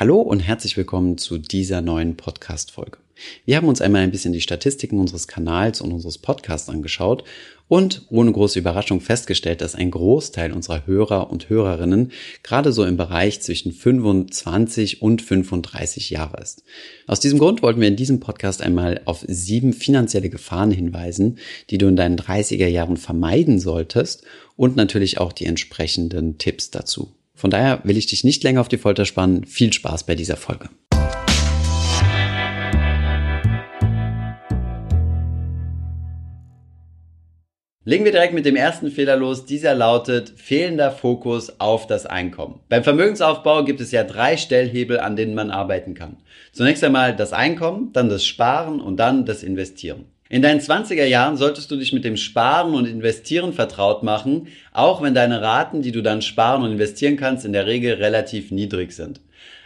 Hallo und herzlich willkommen zu dieser neuen Podcast-Folge. Wir haben uns einmal ein bisschen die Statistiken unseres Kanals und unseres Podcasts angeschaut und ohne große Überraschung festgestellt, dass ein Großteil unserer Hörer und Hörerinnen gerade so im Bereich zwischen 25 und 35 Jahre ist. Aus diesem Grund wollten wir in diesem Podcast einmal auf sieben finanzielle Gefahren hinweisen, die du in deinen 30er Jahren vermeiden solltest und natürlich auch die entsprechenden Tipps dazu. Von daher will ich dich nicht länger auf die Folter spannen. Viel Spaß bei dieser Folge. Legen wir direkt mit dem ersten Fehler los. Dieser lautet fehlender Fokus auf das Einkommen. Beim Vermögensaufbau gibt es ja drei Stellhebel, an denen man arbeiten kann. Zunächst einmal das Einkommen, dann das Sparen und dann das Investieren. In deinen 20er Jahren solltest du dich mit dem Sparen und Investieren vertraut machen, auch wenn deine Raten, die du dann sparen und investieren kannst, in der Regel relativ niedrig sind.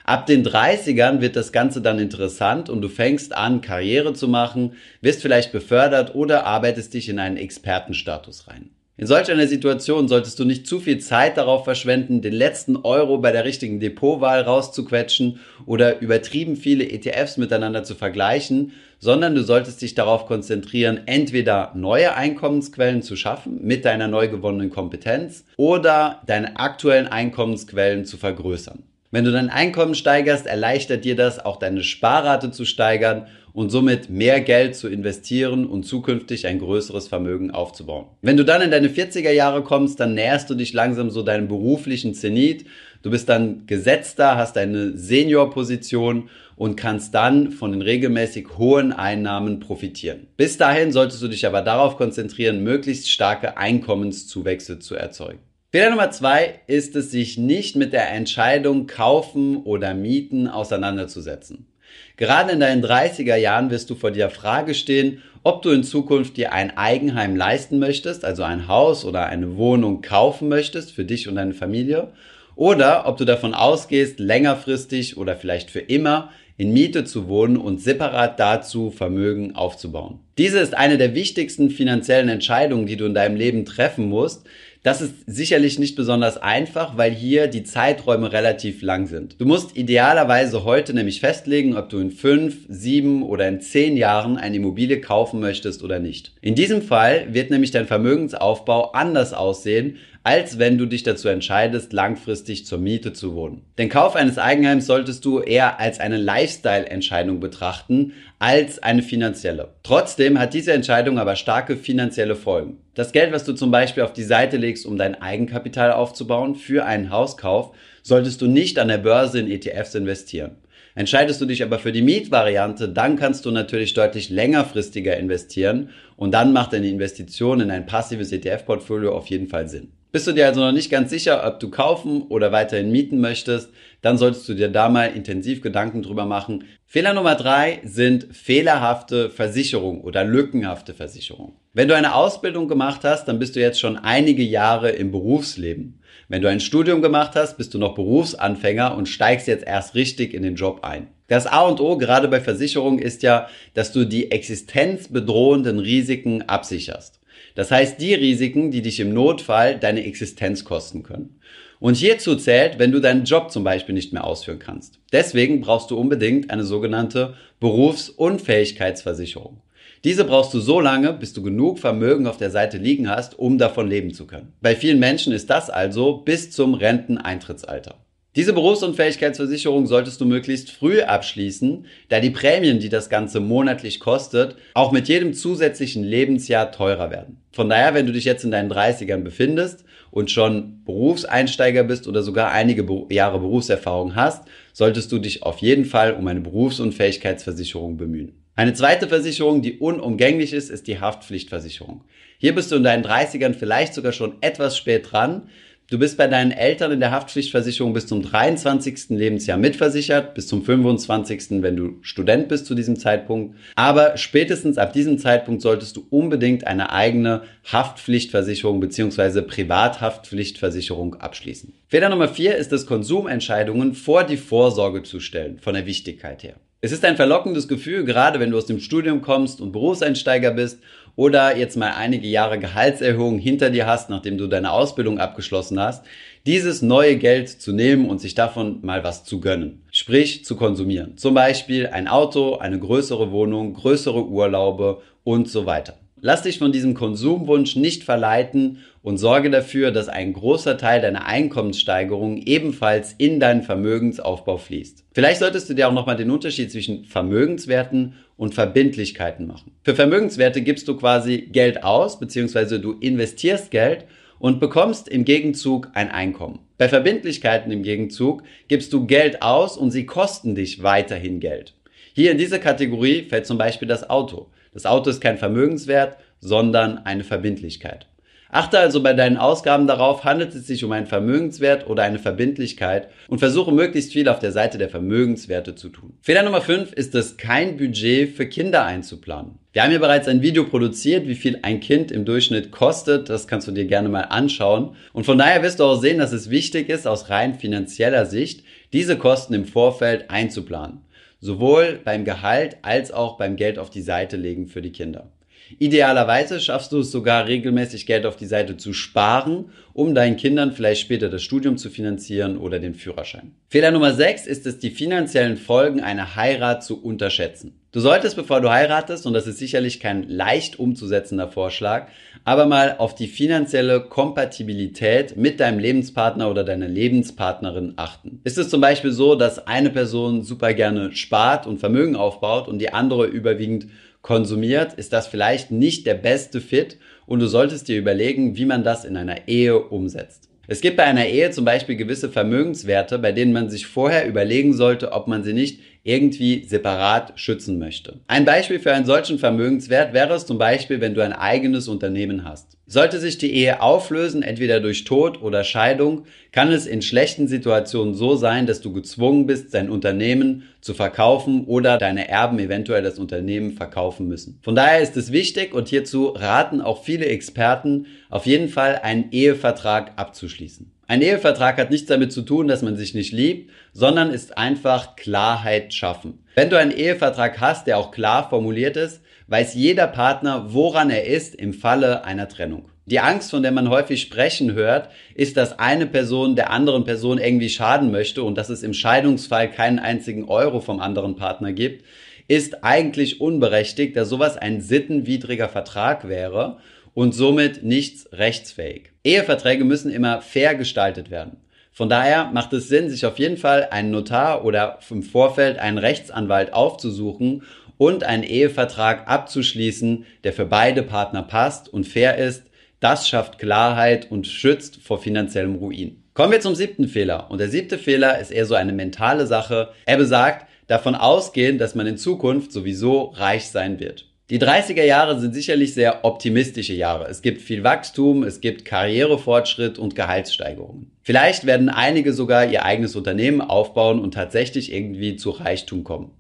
Ab den 30ern wird das Ganze dann interessant und du fängst an, Karriere zu machen, wirst vielleicht befördert oder arbeitest dich in einen Expertenstatus rein. In solch einer Situation solltest du nicht zu viel Zeit darauf verschwenden, den letzten Euro bei der richtigen Depotwahl rauszuquetschen oder übertrieben viele ETFs miteinander zu vergleichen, sondern du solltest dich darauf konzentrieren, entweder neue Einkommensquellen zu schaffen mit deiner neu gewonnenen Kompetenz oder deine aktuellen Einkommensquellen zu vergrößern. Wenn du dein Einkommen steigerst, erleichtert dir das auch deine Sparrate zu steigern und somit mehr Geld zu investieren und zukünftig ein größeres Vermögen aufzubauen. Wenn du dann in deine 40er Jahre kommst, dann näherst du dich langsam so deinem beruflichen Zenit. Du bist dann gesetzter, hast eine Seniorposition und kannst dann von den regelmäßig hohen Einnahmen profitieren. Bis dahin solltest du dich aber darauf konzentrieren, möglichst starke Einkommenszuwächse zu erzeugen. Fehler Nummer zwei ist es, sich nicht mit der Entscheidung kaufen oder mieten auseinanderzusetzen. Gerade in deinen 30er Jahren wirst du vor der Frage stehen, ob du in Zukunft dir ein Eigenheim leisten möchtest, also ein Haus oder eine Wohnung kaufen möchtest für dich und deine Familie, oder ob du davon ausgehst, längerfristig oder vielleicht für immer in Miete zu wohnen und separat dazu Vermögen aufzubauen. Diese ist eine der wichtigsten finanziellen Entscheidungen, die du in deinem Leben treffen musst, das ist sicherlich nicht besonders einfach, weil hier die Zeiträume relativ lang sind. Du musst idealerweise heute nämlich festlegen, ob du in fünf, sieben oder in zehn Jahren eine Immobilie kaufen möchtest oder nicht. In diesem Fall wird nämlich dein Vermögensaufbau anders aussehen, als wenn du dich dazu entscheidest, langfristig zur Miete zu wohnen. Den Kauf eines Eigenheims solltest du eher als eine Lifestyle-Entscheidung betrachten, als eine finanzielle. Trotzdem hat diese Entscheidung aber starke finanzielle Folgen. Das Geld, was du zum Beispiel auf die Seite legst, um dein Eigenkapital aufzubauen für einen Hauskauf, solltest du nicht an der Börse in ETFs investieren. Entscheidest du dich aber für die Mietvariante, dann kannst du natürlich deutlich längerfristiger investieren und dann macht eine Investition in ein passives ETF-Portfolio auf jeden Fall Sinn. Bist du dir also noch nicht ganz sicher, ob du kaufen oder weiterhin mieten möchtest, dann solltest du dir da mal intensiv Gedanken drüber machen. Fehler Nummer drei sind fehlerhafte Versicherung oder lückenhafte Versicherung. Wenn du eine Ausbildung gemacht hast, dann bist du jetzt schon einige Jahre im Berufsleben. Wenn du ein Studium gemacht hast, bist du noch Berufsanfänger und steigst jetzt erst richtig in den Job ein. Das A und O gerade bei Versicherungen ist ja, dass du die existenzbedrohenden Risiken absicherst. Das heißt, die Risiken, die dich im Notfall deine Existenz kosten können. Und hierzu zählt, wenn du deinen Job zum Beispiel nicht mehr ausführen kannst. Deswegen brauchst du unbedingt eine sogenannte Berufsunfähigkeitsversicherung. Diese brauchst du so lange, bis du genug Vermögen auf der Seite liegen hast, um davon leben zu können. Bei vielen Menschen ist das also bis zum Renteneintrittsalter. Diese Berufsunfähigkeitsversicherung solltest du möglichst früh abschließen, da die Prämien, die das Ganze monatlich kostet, auch mit jedem zusätzlichen Lebensjahr teurer werden. Von daher, wenn du dich jetzt in deinen 30ern befindest und schon Berufseinsteiger bist oder sogar einige Jahre Berufserfahrung hast, solltest du dich auf jeden Fall um eine Berufsunfähigkeitsversicherung bemühen. Eine zweite Versicherung, die unumgänglich ist, ist die Haftpflichtversicherung. Hier bist du in deinen 30ern vielleicht sogar schon etwas spät dran, Du bist bei deinen Eltern in der Haftpflichtversicherung bis zum 23. Lebensjahr mitversichert, bis zum 25. wenn du Student bist zu diesem Zeitpunkt. Aber spätestens ab diesem Zeitpunkt solltest du unbedingt eine eigene Haftpflichtversicherung bzw. Privathaftpflichtversicherung abschließen. Fehler Nummer vier ist es, Konsumentscheidungen vor die Vorsorge zu stellen, von der Wichtigkeit her. Es ist ein verlockendes Gefühl, gerade wenn du aus dem Studium kommst und Berufseinsteiger bist oder jetzt mal einige Jahre Gehaltserhöhung hinter dir hast, nachdem du deine Ausbildung abgeschlossen hast, dieses neue Geld zu nehmen und sich davon mal was zu gönnen. Sprich, zu konsumieren. Zum Beispiel ein Auto, eine größere Wohnung, größere Urlaube und so weiter. Lass dich von diesem Konsumwunsch nicht verleiten und sorge dafür, dass ein großer Teil deiner Einkommenssteigerung ebenfalls in deinen Vermögensaufbau fließt. Vielleicht solltest du dir auch nochmal den Unterschied zwischen Vermögenswerten und Verbindlichkeiten machen. Für Vermögenswerte gibst du quasi Geld aus, beziehungsweise du investierst Geld und bekommst im Gegenzug ein Einkommen. Bei Verbindlichkeiten im Gegenzug gibst du Geld aus und sie kosten dich weiterhin Geld. Hier in diese Kategorie fällt zum Beispiel das Auto. Das Auto ist kein Vermögenswert, sondern eine Verbindlichkeit. Achte also bei deinen Ausgaben darauf, handelt es sich um einen Vermögenswert oder eine Verbindlichkeit und versuche möglichst viel auf der Seite der Vermögenswerte zu tun. Fehler Nummer 5 ist es, kein Budget für Kinder einzuplanen. Wir haben hier bereits ein Video produziert, wie viel ein Kind im Durchschnitt kostet. Das kannst du dir gerne mal anschauen. Und von daher wirst du auch sehen, dass es wichtig ist, aus rein finanzieller Sicht, diese Kosten im Vorfeld einzuplanen. Sowohl beim Gehalt als auch beim Geld auf die Seite legen für die Kinder. Idealerweise schaffst du es sogar regelmäßig Geld auf die Seite zu sparen, um deinen Kindern vielleicht später das Studium zu finanzieren oder den Führerschein. Fehler Nummer 6 ist es, die finanziellen Folgen einer Heirat zu unterschätzen. Du solltest, bevor du heiratest, und das ist sicherlich kein leicht umzusetzender Vorschlag, aber mal auf die finanzielle Kompatibilität mit deinem Lebenspartner oder deiner Lebenspartnerin achten. Ist es zum Beispiel so, dass eine Person super gerne spart und Vermögen aufbaut und die andere überwiegend konsumiert, ist das vielleicht nicht der beste Fit und du solltest dir überlegen, wie man das in einer Ehe umsetzt. Es gibt bei einer Ehe zum Beispiel gewisse Vermögenswerte, bei denen man sich vorher überlegen sollte, ob man sie nicht irgendwie separat schützen möchte. Ein Beispiel für einen solchen Vermögenswert wäre es zum Beispiel, wenn du ein eigenes Unternehmen hast. Sollte sich die Ehe auflösen, entweder durch Tod oder Scheidung, kann es in schlechten Situationen so sein, dass du gezwungen bist, dein Unternehmen zu verkaufen oder deine Erben eventuell das Unternehmen verkaufen müssen. Von daher ist es wichtig und hierzu raten auch viele Experten, auf jeden Fall einen Ehevertrag abzuschließen. Ein Ehevertrag hat nichts damit zu tun, dass man sich nicht liebt, sondern ist einfach Klarheit schaffen. Wenn du einen Ehevertrag hast, der auch klar formuliert ist, weiß jeder Partner, woran er ist im Falle einer Trennung. Die Angst, von der man häufig sprechen hört, ist, dass eine Person der anderen Person irgendwie schaden möchte und dass es im Scheidungsfall keinen einzigen Euro vom anderen Partner gibt, ist eigentlich unberechtigt, da sowas ein sittenwidriger Vertrag wäre und somit nichts rechtsfähig. Eheverträge müssen immer fair gestaltet werden. Von daher macht es Sinn, sich auf jeden Fall einen Notar oder im Vorfeld einen Rechtsanwalt aufzusuchen und einen Ehevertrag abzuschließen, der für beide Partner passt und fair ist. Das schafft Klarheit und schützt vor finanziellem Ruin. Kommen wir zum siebten Fehler. Und der siebte Fehler ist eher so eine mentale Sache. Er besagt, davon ausgehen, dass man in Zukunft sowieso reich sein wird. Die 30er Jahre sind sicherlich sehr optimistische Jahre. Es gibt viel Wachstum, es gibt Karrierefortschritt und Gehaltssteigerungen. Vielleicht werden einige sogar ihr eigenes Unternehmen aufbauen und tatsächlich irgendwie zu Reichtum kommen.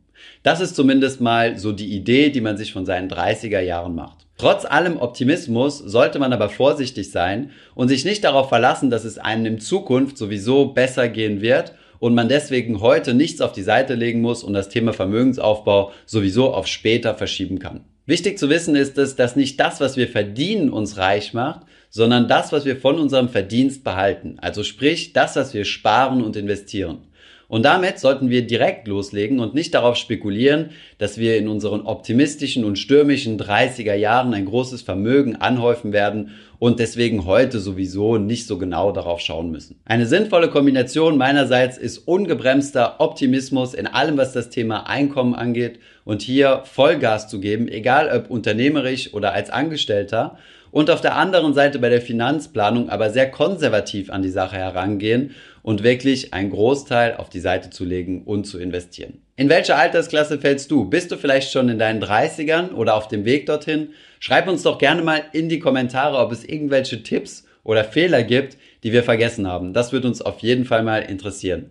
Das ist zumindest mal so die Idee, die man sich von seinen 30er Jahren macht. Trotz allem Optimismus sollte man aber vorsichtig sein und sich nicht darauf verlassen, dass es einem in Zukunft sowieso besser gehen wird und man deswegen heute nichts auf die Seite legen muss und das Thema Vermögensaufbau sowieso auf später verschieben kann. Wichtig zu wissen ist es, dass nicht das, was wir verdienen, uns reich macht, sondern das, was wir von unserem Verdienst behalten. Also sprich, das, was wir sparen und investieren. Und damit sollten wir direkt loslegen und nicht darauf spekulieren, dass wir in unseren optimistischen und stürmischen 30er Jahren ein großes Vermögen anhäufen werden und deswegen heute sowieso nicht so genau darauf schauen müssen. Eine sinnvolle Kombination meinerseits ist ungebremster Optimismus in allem, was das Thema Einkommen angeht und hier Vollgas zu geben, egal ob unternehmerisch oder als Angestellter und auf der anderen Seite bei der Finanzplanung aber sehr konservativ an die Sache herangehen und wirklich einen Großteil auf die Seite zu legen und zu investieren. In welche Altersklasse fällst du? Bist du vielleicht schon in deinen 30ern oder auf dem Weg dorthin? Schreib uns doch gerne mal in die Kommentare, ob es irgendwelche Tipps oder Fehler gibt, die wir vergessen haben. Das wird uns auf jeden Fall mal interessieren.